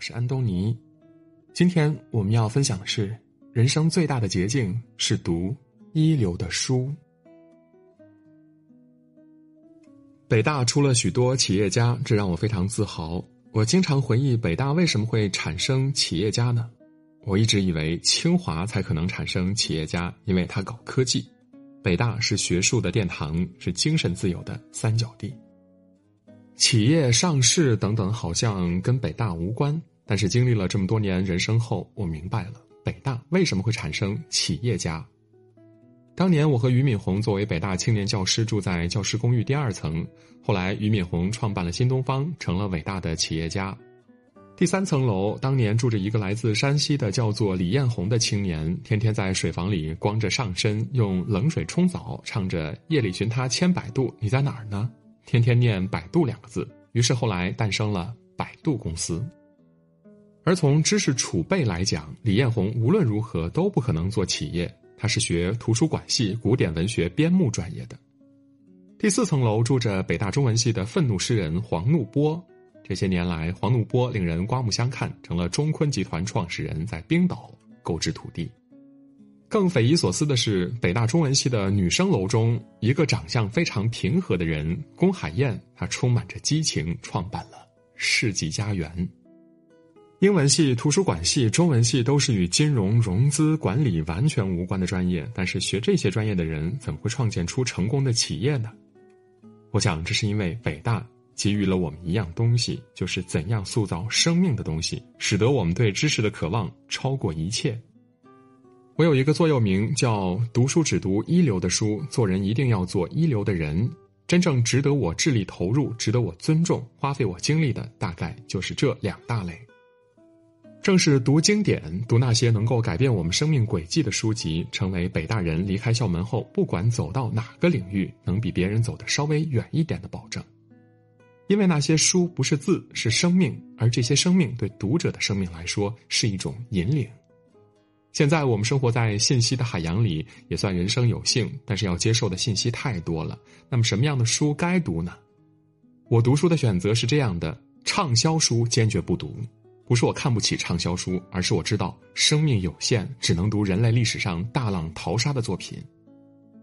是安东尼。今天我们要分享的是，人生最大的捷径是读一流的书。北大出了许多企业家，这让我非常自豪。我经常回忆北大为什么会产生企业家呢？我一直以为清华才可能产生企业家，因为他搞科技。北大是学术的殿堂，是精神自由的三角地。企业上市等等，好像跟北大无关。但是经历了这么多年人生后，我明白了北大为什么会产生企业家。当年我和俞敏洪作为北大青年教师住在教师公寓第二层，后来俞敏洪创办了新东方，成了伟大的企业家。第三层楼当年住着一个来自山西的叫做李彦宏的青年，天天在水房里光着上身，用冷水冲澡，唱着“夜里寻他千百度，你在哪儿呢？”天天念“百度”两个字，于是后来诞生了百度公司。而从知识储备来讲，李彦宏无论如何都不可能做企业。他是学图书馆系古典文学编目专业的。第四层楼住着北大中文系的愤怒诗人黄怒波。这些年来，黄怒波令人刮目相看，成了中坤集团创始人，在冰岛购置土地。更匪夷所思的是，北大中文系的女生楼中，一个长相非常平和的人龚海燕，她充满着激情，创办了世纪佳缘。英文系、图书馆系、中文系都是与金融、融资管理完全无关的专业，但是学这些专业的人怎么会创建出成功的企业呢？我想，这是因为北大给予了我们一样东西，就是怎样塑造生命的东西，使得我们对知识的渴望超过一切。我有一个座右铭，叫“读书只读一流的书，做人一定要做一流的人”。真正值得我致力投入、值得我尊重、花费我精力的，大概就是这两大类。正是读经典、读那些能够改变我们生命轨迹的书籍，成为北大人离开校门后，不管走到哪个领域，能比别人走得稍微远一点的保证。因为那些书不是字，是生命，而这些生命对读者的生命来说是一种引领。现在我们生活在信息的海洋里，也算人生有幸，但是要接受的信息太多了。那么什么样的书该读呢？我读书的选择是这样的：畅销书坚决不读，不是我看不起畅销书，而是我知道生命有限，只能读人类历史上大浪淘沙的作品。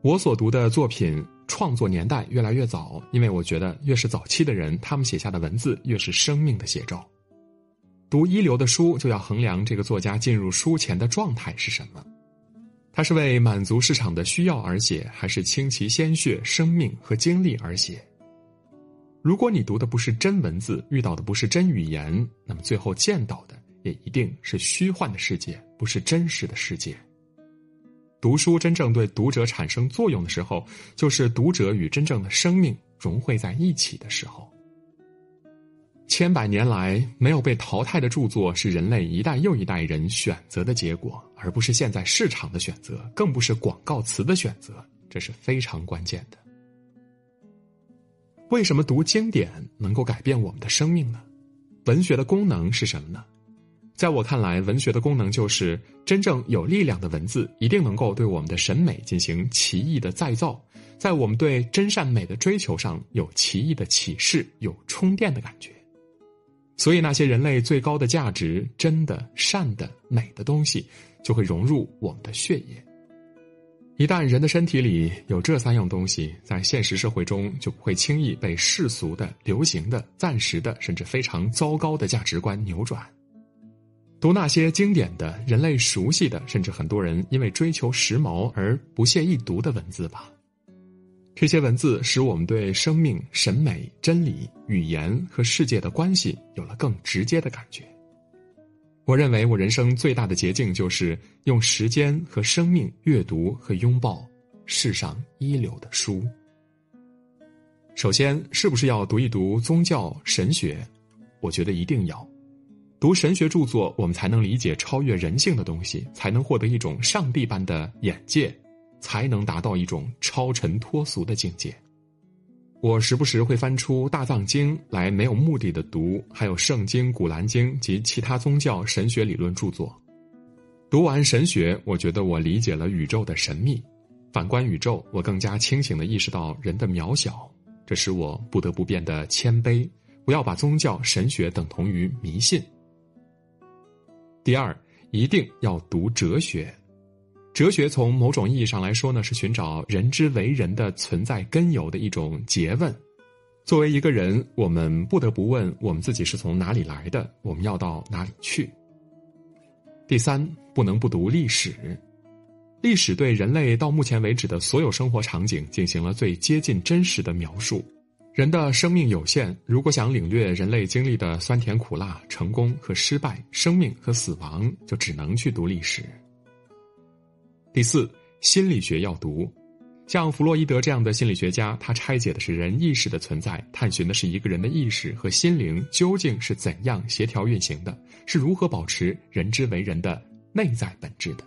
我所读的作品创作年代越来越早，因为我觉得越是早期的人，他们写下的文字越是生命的写照。读一流的书，就要衡量这个作家进入书前的状态是什么。他是为满足市场的需要而写，还是倾其鲜血、生命和精力而写？如果你读的不是真文字，遇到的不是真语言，那么最后见到的也一定是虚幻的世界，不是真实的世界。读书真正对读者产生作用的时候，就是读者与真正的生命融汇在一起的时候。千百年来没有被淘汰的著作，是人类一代又一代人选择的结果，而不是现在市场的选择，更不是广告词的选择，这是非常关键的。为什么读经典能够改变我们的生命呢？文学的功能是什么呢？在我看来，文学的功能就是真正有力量的文字，一定能够对我们的审美进行奇异的再造，在我们对真善美的追求上有奇异的启示，有充电的感觉。所以，那些人类最高的价值、真的、善的、美的东西，就会融入我们的血液。一旦人的身体里有这三样东西，在现实社会中就不会轻易被世俗的、流行的、暂时的，甚至非常糟糕的价值观扭转。读那些经典的、人类熟悉的，甚至很多人因为追求时髦而不屑一读的文字吧。这些文字使我们对生命、审美、真理、语言和世界的关系有了更直接的感觉。我认为，我人生最大的捷径就是用时间和生命阅读和拥抱世上一流的书。首先，是不是要读一读宗教神学？我觉得一定要读神学著作，我们才能理解超越人性的东西，才能获得一种上帝般的眼界。才能达到一种超尘脱俗的境界。我时不时会翻出《大藏经》来，没有目的的读，还有《圣经》《古兰经》及其他宗教神学理论著作。读完神学，我觉得我理解了宇宙的神秘。反观宇宙，我更加清醒的意识到人的渺小，这使我不得不变得谦卑，不要把宗教神学等同于迷信。第二，一定要读哲学。哲学从某种意义上来说呢，是寻找人之为人的存在根由的一种诘问。作为一个人，我们不得不问：我们自己是从哪里来的？我们要到哪里去？第三，不能不读历史。历史对人类到目前为止的所有生活场景进行了最接近真实的描述。人的生命有限，如果想领略人类经历的酸甜苦辣、成功和失败、生命和死亡，就只能去读历史。第四，心理学要读。像弗洛伊德这样的心理学家，他拆解的是人意识的存在，探寻的是一个人的意识和心灵究竟是怎样协调运行的，是如何保持人之为人的内在本质的。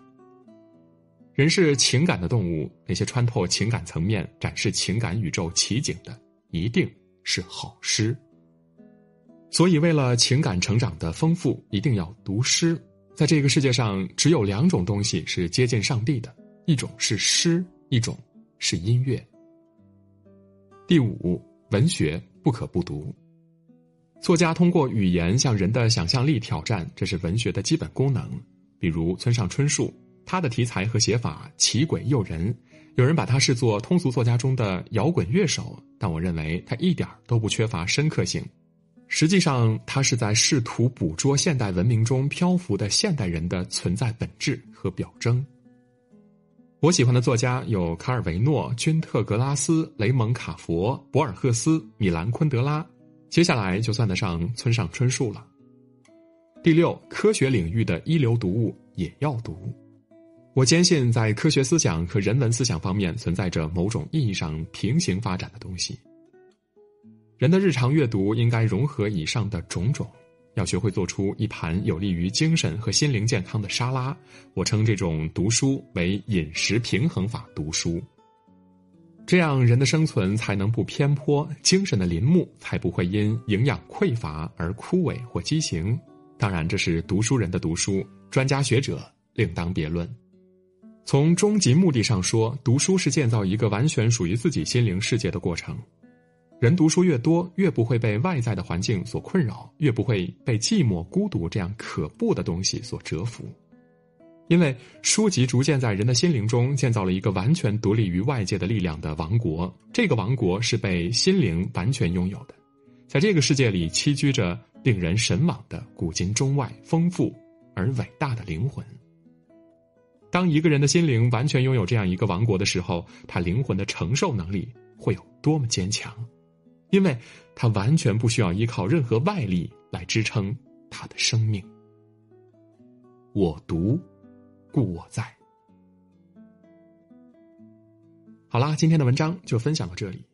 人是情感的动物，那些穿透情感层面、展示情感宇宙奇景的，一定是好诗。所以，为了情感成长的丰富，一定要读诗。在这个世界上，只有两种东西是接近上帝的，一种是诗，一种。是音乐。第五，文学不可不读。作家通过语言向人的想象力挑战，这是文学的基本功能。比如村上春树，他的题材和写法奇诡诱人，有人把他视作通俗作家中的摇滚乐手，但我认为他一点都不缺乏深刻性。实际上，他是在试图捕捉现代文明中漂浮的现代人的存在本质和表征。我喜欢的作家有卡尔维诺、君特格拉斯、雷蒙卡佛、博尔赫斯、米兰昆德拉，接下来就算得上村上春树了。第六，科学领域的一流读物也要读。我坚信，在科学思想和人文思想方面存在着某种意义上平行发展的东西。人的日常阅读应该融合以上的种种。要学会做出一盘有利于精神和心灵健康的沙拉，我称这种读书为饮食平衡法读书。这样人的生存才能不偏颇，精神的林木才不会因营养匮乏而枯萎或畸形。当然，这是读书人的读书，专家学者另当别论。从终极目的上说，读书是建造一个完全属于自己心灵世界的过程。人读书越多，越不会被外在的环境所困扰，越不会被寂寞、孤独这样可怖的东西所折服。因为书籍逐渐在人的心灵中建造了一个完全独立于外界的力量的王国，这个王国是被心灵完全拥有的，在这个世界里栖居着令人神往的古今中外丰富而伟大的灵魂。当一个人的心灵完全拥有这样一个王国的时候，他灵魂的承受能力会有多么坚强？因为他完全不需要依靠任何外力来支撑他的生命。我独，故我在。好啦，今天的文章就分享到这里。